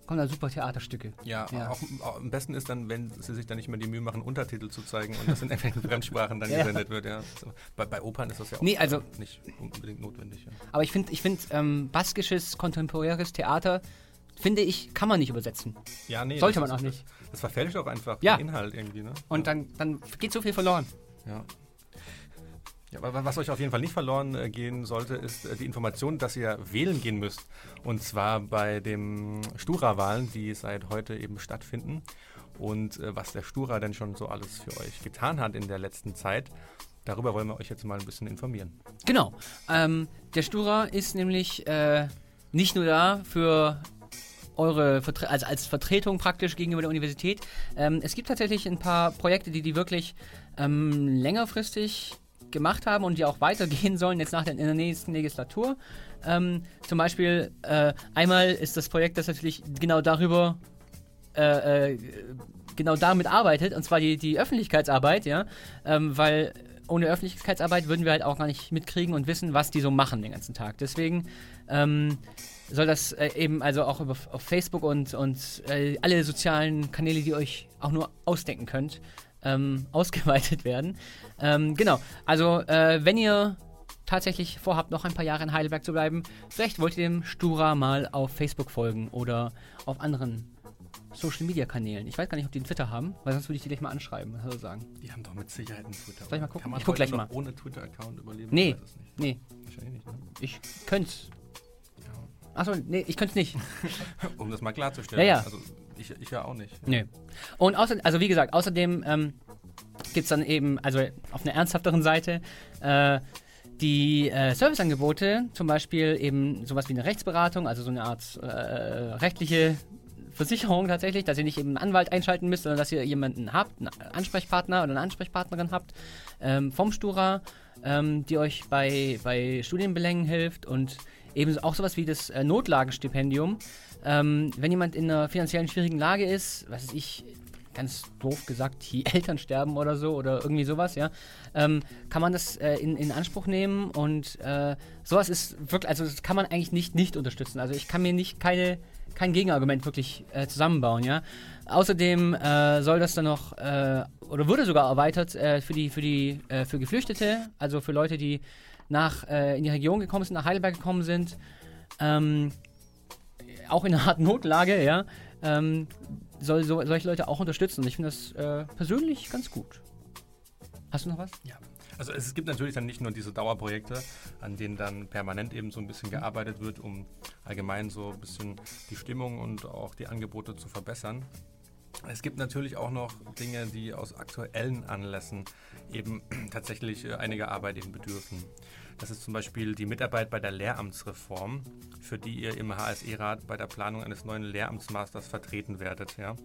C: kommen da super Theaterstücke.
B: ja,
C: Ja.
B: Auch, auch am besten ist dann, wenn sie sich dann nicht mehr die Mühe machen, Untertitel zu zeigen und das in irgendwelchen Fremdsprachen dann
C: Ja.
B: gesendet wird. Ja. So. Bei, bei Opern ist das ja auch
C: Nee, also-
B: nicht unbedingt notwendig. Ja.
C: Aber ich finde, ich find, ähm, baskisches, kontemporäres Theater, finde ich, kann man nicht übersetzen.
B: Ja, nee,
C: Sollte man auch nicht.
B: Das, verfälscht auch einfach
C: Ja.
B: den Inhalt irgendwie. Ne?
C: Und dann, dann geht so viel verloren.
B: Ja. Ja, aber was euch auf jeden Fall nicht verloren äh, gehen sollte, ist äh, die Information, dass ihr wählen gehen müsst. Und zwar bei den Stura-Wahlen, die seit heute eben stattfinden. Und äh, was der Stura denn schon so alles für euch getan hat in der letzten Zeit, darüber wollen wir euch jetzt mal ein bisschen informieren.
C: Genau. Ähm, der Stura ist nämlich äh, nicht nur da für eure Vertre also als Vertretung praktisch gegenüber der Universität. Ähm, es gibt tatsächlich ein paar Projekte, die die wirklich ähm, längerfristig gemacht haben und die auch weitergehen sollen jetzt nach der, in der nächsten Legislatur. Ähm, zum Beispiel äh, einmal ist das Projekt, das natürlich genau darüber äh, äh, genau damit arbeitet, und zwar die, die Öffentlichkeitsarbeit, ja, ähm, weil ohne Öffentlichkeitsarbeit würden wir halt auch gar nicht mitkriegen und wissen, was die so machen den ganzen Tag. Deswegen ähm, soll das äh, eben also auch über, auf Facebook und, und äh, alle sozialen Kanäle, die ihr euch auch nur ausdenken könnt, ähm, ausgeweitet werden. Ähm, genau, also äh, wenn ihr tatsächlich vorhabt, noch ein paar Jahre in Heidelberg zu bleiben, vielleicht wollt ihr dem Stura mal auf Facebook folgen oder auf anderen Social Media Kanälen. Ich weiß gar nicht, ob die einen Twitter haben, weil sonst würde ich die gleich mal anschreiben. Was soll ich sagen?
B: Die haben doch mit Sicherheit einen Twitter.
C: Soll ich mal gucken?
B: Kann man
C: Ich guck gleich mal.
B: ohne Twitter-Account überleben?
C: Nee, nee.
B: Wahrscheinlich nicht. Ne?
C: Ich könnte Achso, nee, ich könnte es nicht.
B: Um das mal klarzustellen.
C: Ja, ja.
B: Also ich, ich ja auch nicht.
C: Nee. Und außer, also wie gesagt, außerdem ähm, gibt es dann eben, also auf einer ernsthafteren Seite, äh, die äh, Serviceangebote, zum Beispiel eben sowas wie eine Rechtsberatung, also so eine Art äh, rechtliche Versicherung tatsächlich, dass ihr nicht eben einen Anwalt einschalten müsst, sondern dass ihr jemanden habt, einen Ansprechpartner oder eine Ansprechpartnerin habt ähm, vom Stura, ähm, die euch bei, bei Studienbelängen hilft und eben auch sowas wie das äh, Notlagenstipendium. Ähm, wenn jemand in einer finanziellen schwierigen Lage ist, was weiß ich, ganz doof gesagt, die Eltern sterben oder so oder irgendwie sowas, ja, ähm, kann man das äh, in, in Anspruch nehmen und äh, sowas ist wirklich, also das kann man eigentlich nicht nicht unterstützen. Also ich kann mir nicht keine kein Gegenargument wirklich äh, zusammenbauen, ja. Außerdem äh, soll das dann noch äh, oder wurde sogar erweitert äh, für die für die äh, für Geflüchtete, also für Leute, die nach äh, in die Region gekommen sind, nach Heidelberg gekommen sind, ähm, auch in einer Art Notlage, ja, ähm, soll so, solche Leute auch unterstützen. Und ich finde das äh, persönlich ganz gut. Hast du noch was?
B: Ja. Also es gibt natürlich dann nicht nur diese Dauerprojekte, an denen dann permanent eben so ein bisschen gearbeitet wird, um allgemein so ein bisschen die Stimmung und auch die Angebote zu verbessern. Es gibt natürlich auch noch Dinge, die aus aktuellen Anlässen eben tatsächlich äh, einiger Arbeit eben bedürfen. Das ist zum Beispiel die Mitarbeit bei der Lehramtsreform, für die ihr im HSE-Rat bei der Planung eines neuen Lehramtsmasters vertreten werdet. Ja?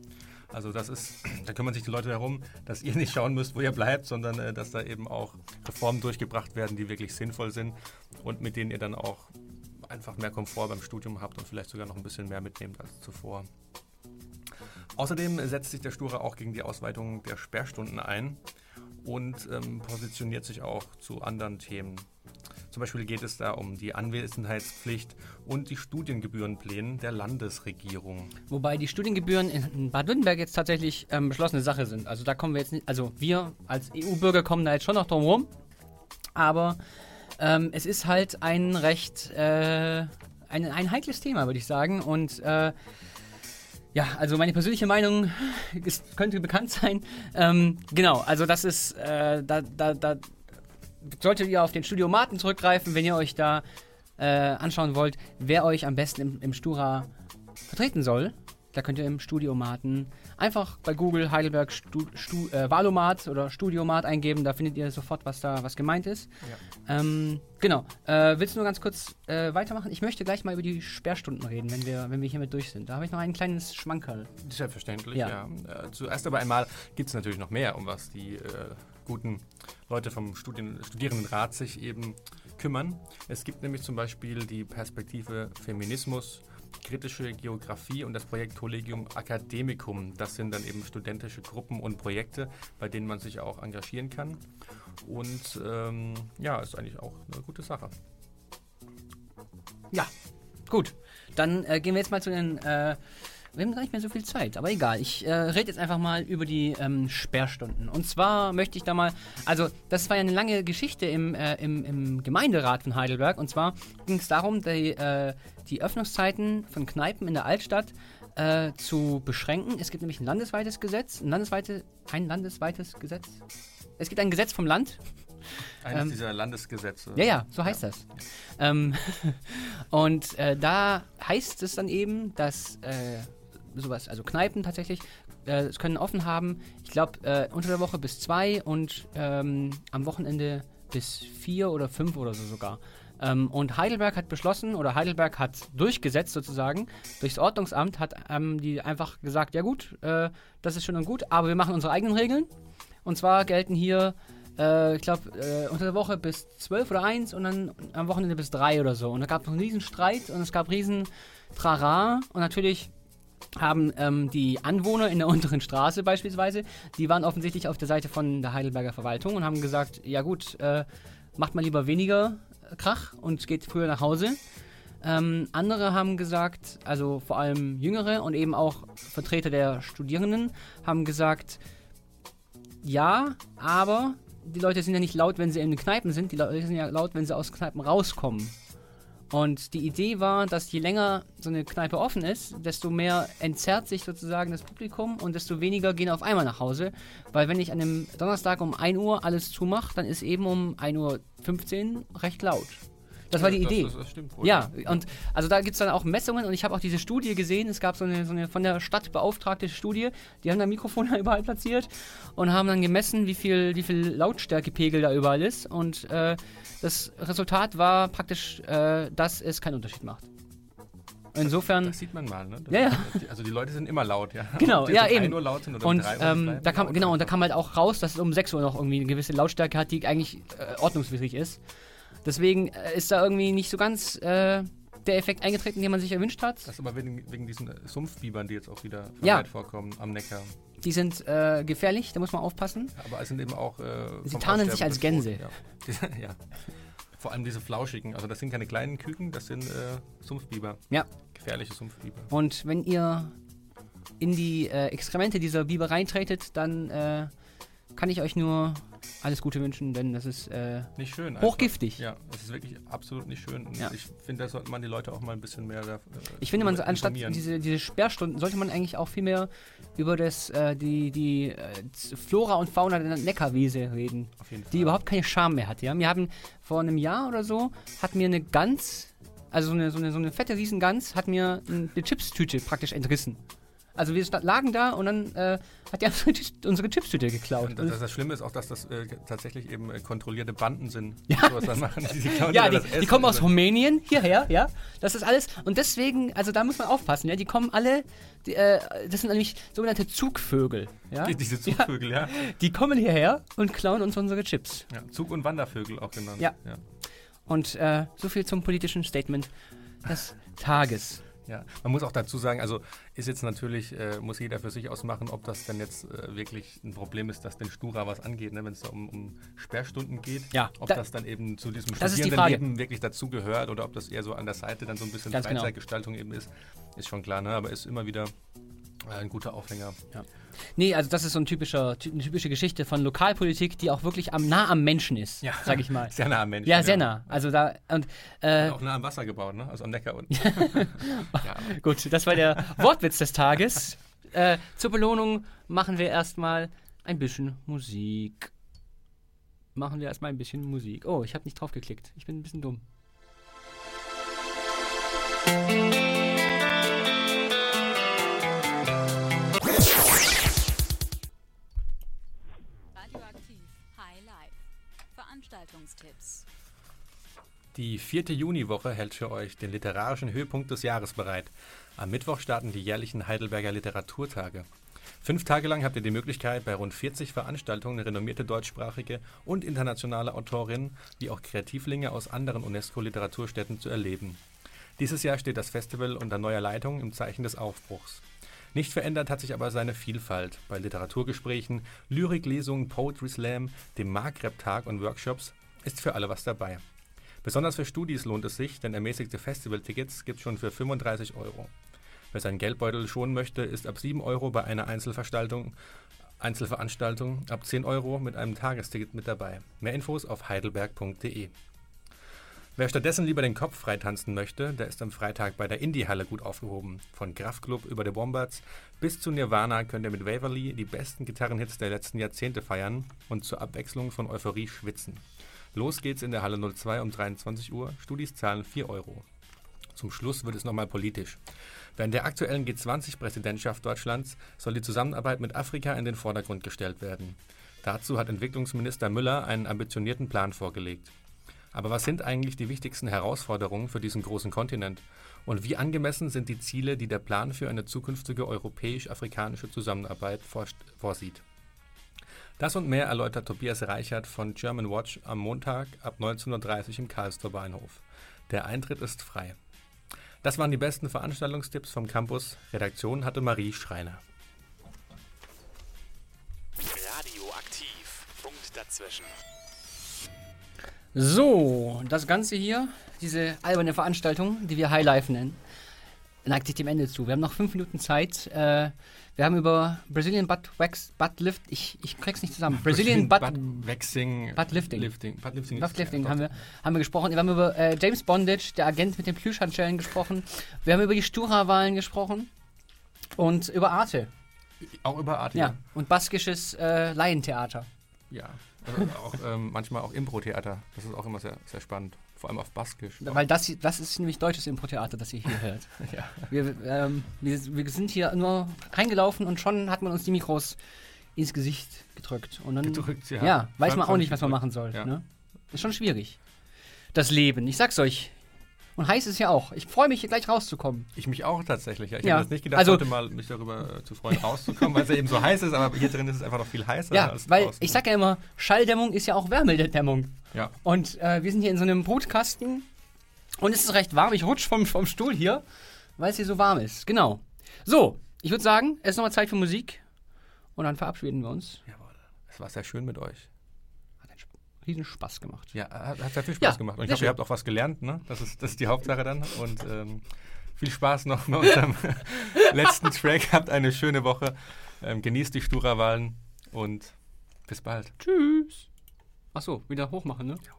B: Also das ist, da kümmern sich die Leute darum, dass ihr nicht schauen müsst, wo ihr bleibt, sondern äh, dass da eben auch Reformen durchgebracht werden, die wirklich sinnvoll sind und mit denen ihr dann auch einfach mehr Komfort beim Studium habt und vielleicht sogar noch ein bisschen mehr mitnehmt als zuvor. Außerdem setzt sich der Stura auch gegen die Ausweitung der Sperrstunden ein und ähm, positioniert sich auch zu anderen Themen. Zum Beispiel geht es da um die Anwesenheitspflicht und die Studiengebührenpläne der Landesregierung.
C: Wobei die Studiengebühren in Baden-Württemberg jetzt tatsächlich ähm, beschlossene Sache sind. Also da kommen wir jetzt nicht, also wir als EU-Bürger kommen da jetzt schon noch drum rum. Aber ähm, es ist halt ein recht, äh, ein, ein heikles Thema, würde ich sagen. Und äh, ja, also meine persönliche Meinung ist, könnte bekannt sein. Ähm, genau, also das ist, äh, da, da, da solltet ihr auf den Studiomaten zurückgreifen, wenn ihr euch da äh, anschauen wollt, wer euch am besten im, im Stura vertreten soll. Da könnt ihr im Studiomaten einfach bei Google Heidelberg Stu, Stu, äh, Valomat oder Studiomat eingeben. Da findet ihr sofort, was da was gemeint ist.
B: Ja.
C: Ähm, genau. Äh, willst du nur ganz kurz äh, weitermachen? Ich möchte gleich mal über die Sperrstunden reden, wenn wir, wenn wir hiermit durch sind. Da habe ich noch ein kleines Schmankerl.
B: Selbstverständlich,
C: Ja.
B: ja. Äh, zuerst aber einmal gibt es natürlich noch mehr, um was die äh, guten Leute vom Studien Studierendenrat sich eben kümmern. Es gibt nämlich zum Beispiel die Perspektive Feminismus, kritische Geografie und das Projekt Collegium Academicum. Das sind dann eben studentische Gruppen und Projekte, bei denen man sich auch engagieren kann. Und ähm, ja, ist eigentlich auch eine gute Sache.
C: Ja, gut. Dann äh, gehen wir jetzt mal zu den. Äh, wir haben gar nicht mehr so viel Zeit, aber egal. Ich äh, rede jetzt einfach mal über die ähm, Sperrstunden. Und zwar möchte ich da mal. Also, das war ja eine lange Geschichte im, äh, im, im Gemeinderat von Heidelberg. Und zwar ging es darum, die, äh, die Öffnungszeiten von Kneipen in der Altstadt äh, zu beschränken. Es gibt nämlich ein landesweites Gesetz. Ein, landesweite, ein landesweites Gesetz. Es gibt ein Gesetz vom Land.
B: Eines
C: Ähm,
B: dieser Landesgesetze.
C: Ja, ja, so heißt das. Ähm, und äh, da heißt es dann eben, dass äh, sowas, also Kneipen tatsächlich, äh, es können offen haben, ich glaube, äh, unter der Woche bis zwei und ähm, am Wochenende bis vier oder fünf oder so sogar. Ähm, und Heidelberg hat beschlossen, oder Heidelberg hat durchgesetzt sozusagen, durchs Ordnungsamt hat ähm, die einfach gesagt, ja gut, äh, das ist schön und gut, aber wir machen unsere eigenen Regeln. Und zwar gelten hier äh, ich glaube, äh, unter der Woche bis 12 oder 1 und dann am Wochenende bis 3 oder so. Und da gab es einen riesen Streit und es gab riesen Trara und natürlich haben ähm, die Anwohner in der unteren Straße beispielsweise, die waren offensichtlich auf der Seite von der Heidelberger Verwaltung und haben gesagt, ja gut, äh, macht mal lieber weniger äh, Krach und geht früher nach Hause. Ähm, andere haben gesagt, also vor allem Jüngere und eben auch Vertreter der Studierenden haben gesagt, ja, aber die Leute sind ja nicht laut, wenn sie in den Kneipen sind, die Leute sind ja laut, wenn sie aus Kneipen rauskommen. Und die Idee war, dass je länger so eine Kneipe offen ist, desto mehr entzerrt sich sozusagen das Publikum und desto weniger gehen auf einmal nach Hause. Weil wenn ich an einem Donnerstag um 1 Uhr alles zumache, dann ist eben um 1.15 Uhr recht laut. Das war die
B: das,
C: Idee.
B: Das, das stimmt.
C: Ja, und also da gibt es dann auch Messungen und ich habe auch diese Studie gesehen. Es gab so eine, so eine von der Stadt beauftragte Studie. Die haben da Mikrofone überall platziert und haben dann gemessen, wie viel, wie viel Lautstärkepegel da überall ist. Und äh, das Resultat war praktisch, äh, dass es keinen Unterschied macht. Insofern.
B: Das sieht man mal, ne? Das
C: Ja, ja.
B: Also die Leute sind immer laut, ja.
C: Genau, ja
B: jetzt um
C: eben.
B: 1 Uhr laut sind oder um
C: und
B: 3 Uhr
C: ähm, da kam, genau, und da kam halt auch raus, dass es um 6 Uhr noch irgendwie eine gewisse Lautstärke hat, die eigentlich äh, ordnungswidrig ist. Deswegen äh, ist da irgendwie nicht so ganz äh, der Effekt eingetreten, den man sich erwünscht hat.
B: Das ist aber wegen, wegen diesen äh, Sumpfbibern, die jetzt auch wieder
C: Ja.
B: vermehrt vorkommen am Neckar.
C: Die sind äh, gefährlich, da muss man aufpassen.
B: Aber es sind eben auch. Äh,
C: Sie tarnen sich als Gänse.
B: Ja. Ja. Vor allem diese flauschigen. Also das sind keine kleinen Küken, das sind äh, Sumpfbiber.
C: Ja.
B: Gefährliche Sumpfbiber.
C: Und wenn ihr in die äh, Exkremente dieser Biber reintretet, dann äh, kann ich euch nur alles Gute wünschen, denn das ist äh,
B: Nicht schön. einfach.
C: hochgiftig.
B: Ja, es ist wirklich absolut nicht schön.
C: Ja.
B: Ich finde, da sollte man die Leute auch mal ein bisschen mehr. Äh,
C: Ich finde, man so, anstatt diese, diese Sperrstunden sollte man eigentlich auch viel mehr über das, äh, die, die äh, Flora und Fauna der Neckarwiese reden,
B: Auf jeden
C: die überhaupt keine Charme mehr hat. Ja? Wir haben vor einem Jahr oder so, hat mir eine Gans, also so eine, so eine, so eine fette Riesengans, hat mir eine Chipstüte praktisch entrissen. Also wir lagen da und dann äh, hat die einfach unsere Chipstüte geklaut.
B: Und das, das Schlimme ist auch, dass das äh, tatsächlich eben äh, kontrollierte Banden sind, die
C: Ja.
B: sowas dann machen. Die, klauen
C: ja, die,
B: das
C: die kommen aus Rumänien hierher, ja. Das ist alles. Und deswegen, also da muss man aufpassen, ja. Die kommen alle, die, äh, das sind nämlich sogenannte Zugvögel, ja.
B: Die- diese Zugvögel, ja.
C: Die kommen hierher und klauen uns unsere Chips.
B: Ja, Zug- und Wandervögel auch genannt.
C: Ja.
B: ja.
C: Und äh, so viel zum politischen Statement des Tages.
B: Ja, man muss auch dazu sagen, also ist jetzt natürlich, äh, muss jeder für sich ausmachen, ob das denn jetzt äh, wirklich ein Problem ist, dass den Stura was angeht, ne? wenn es da um, um Sperrstunden geht.
C: Ja,
B: Ob
C: da-
B: das dann eben zu diesem
C: ist die.
B: Studierendenleben wirklich dazugehört oder ob das eher so an der Seite dann so ein bisschen
C: Ganz genau.
B: Freizeitgestaltung eben ist, ist schon klar, ne? aber ist immer wieder ein guter Aufhänger.
C: Ja. Nee, also das ist so ein typischer, ty- eine typische Geschichte von Lokalpolitik, die auch wirklich am nah am Menschen ist,
B: Ja.
C: sag ich mal.
B: Sehr nah am Menschen,
C: Ja, sehr
B: ja.
C: nah. Also da und äh,
B: auch nah am Wasser gebaut, ne? also am Neckar unten.
C: Gut, das war der Wortwitz des Tages. Äh, zur Belohnung machen wir erstmal ein bisschen Musik. Machen wir erstmal ein bisschen Musik. Oh, ich habe nicht drauf geklickt. Ich bin ein bisschen dumm.
A: Radioaktiv Veranstaltungstipps.
B: Die vierte Juniwoche hält für euch den literarischen Höhepunkt des Jahres bereit. Am Mittwoch starten die jährlichen Heidelberger Literaturtage. Fünf Tage lang habt ihr die Möglichkeit, bei rund 40 Veranstaltungen renommierte deutschsprachige und internationale Autorinnen wie auch Kreativlinge aus anderen UNESCO-Literaturstädten zu erleben. Dieses Jahr steht das Festival unter neuer Leitung im Zeichen des Aufbruchs. Nicht verändert hat sich aber seine Vielfalt. Bei Literaturgesprächen, Lyriklesungen, Poetry Slam, dem Maghreb-Tag und Workshops ist für alle was dabei. Besonders für Studis lohnt es sich, denn ermäßigte Festivaltickets gibt es schon für 35 Euro. Wer seinen Geldbeutel schonen möchte, ist ab 7 Euro bei einer Einzelveranstaltung, Einzelveranstaltung ab 10 Euro mit einem Tagesticket mit dabei. Mehr Infos auf heidelberg.de. Wer stattdessen lieber den Kopf freitanzen möchte, der ist am Freitag bei der Indie-Halle gut aufgehoben. Von Kraftklub über The Wombats bis zu Nirvana könnt ihr mit Waverly die besten Gitarrenhits der letzten Jahrzehnte feiern und zur Abwechslung von Euphorie schwitzen. Los geht's in der Halle 02 um 23 Uhr. Studis zahlen 4 Euro. Zum Schluss wird es nochmal politisch. Während der aktuellen G20-Präsidentschaft Deutschlands soll die Zusammenarbeit mit Afrika in den Vordergrund gestellt werden. Dazu hat Entwicklungsminister Müller einen ambitionierten Plan vorgelegt. Aber was sind eigentlich die wichtigsten Herausforderungen für diesen großen Kontinent? Und wie angemessen sind die Ziele, die der Plan für eine zukünftige europäisch-afrikanische Zusammenarbeit vorsieht? Das und mehr erläutert Tobias Reichert von German Watch am Montag ab 19.30 Uhr im Karlstor Bahnhof. Der Eintritt ist frei. Das waren die besten Veranstaltungstipps vom Campus. Redaktion hatte Marie Schreiner.
J: Radioaktiv. Punkt dazwischen.
C: So, das Ganze hier, diese alberne Veranstaltung, die wir Highlife nennen, neigt sich dem Ende zu. Wir haben noch fünf Minuten Zeit. Äh, wir haben über Brazilian Butt Wax, Butt Lift, ich, ich krieg's nicht zusammen. Brazilian Butt,
B: Waxing.
C: Butt Lifting.
B: Lifting. Butt Lifting.
C: Butt Lifting haben wir, haben wir gesprochen. Wir haben über äh, James Bondage, der Agent mit den Plüschhandschellen, gesprochen. Wir haben über die Stura-Wahlen gesprochen. Und über Arte.
B: Auch über Arte.
C: Ja. Und baskisches äh, Laientheater.
B: Ja. Also auch, ähm, manchmal auch Impro-Theater. Das ist auch immer sehr, sehr spannend. Vor allem auf Baskisch.
C: Weil das, das ist nämlich deutsches Impro-Theater, das ihr hier hört.
B: Ja.
C: Wir, ähm, wir, wir sind hier nur reingelaufen und schon hat man uns die Mikros ins Gesicht gedrückt. Und dann,
B: Gedrückt, ja.
C: ja. weiß man auch nicht, was man machen soll.
B: Ja.
C: Ne? Ist schon schwierig. Das Leben, ich sag's euch. Und heiß ist ja auch. Ich freue mich, hier gleich rauszukommen.
B: Ich mich auch tatsächlich. Ich
C: Ja.
B: habe jetzt nicht gedacht,
C: Also-
B: heute mal mich darüber äh, zu freuen, rauszukommen, weil es ja eben so heiß ist, aber hier drin ist es einfach noch viel heißer
C: Ja,
B: als
C: weil
B: draußen.
C: ich sag ja immer, Schalldämmung ist ja auch Wärmedämmung.
B: Ja.
C: Und äh, wir sind hier in so einem Brutkasten und es ist recht warm. Ich rutsch vom, vom Stuhl hier, weil es hier so warm ist. Genau. So, ich würde sagen, es ist nochmal Zeit für Musik und dann verabschieden wir uns.
B: Es war sehr schön mit euch.
C: Riesen Spaß gemacht.
B: Ja, hat, hat sehr viel Spaß
C: Ja,
B: gemacht. Und ich hoffe, ihr habt auch was gelernt. Ne? Das, ist, das ist die Hauptsache dann. Und ähm, viel Spaß noch bei unserem letzten Track. Habt eine schöne Woche. Ähm, genießt die Stura-Wahlen und bis bald.
C: Tschüss. Achso, wieder hochmachen, ne? Ja,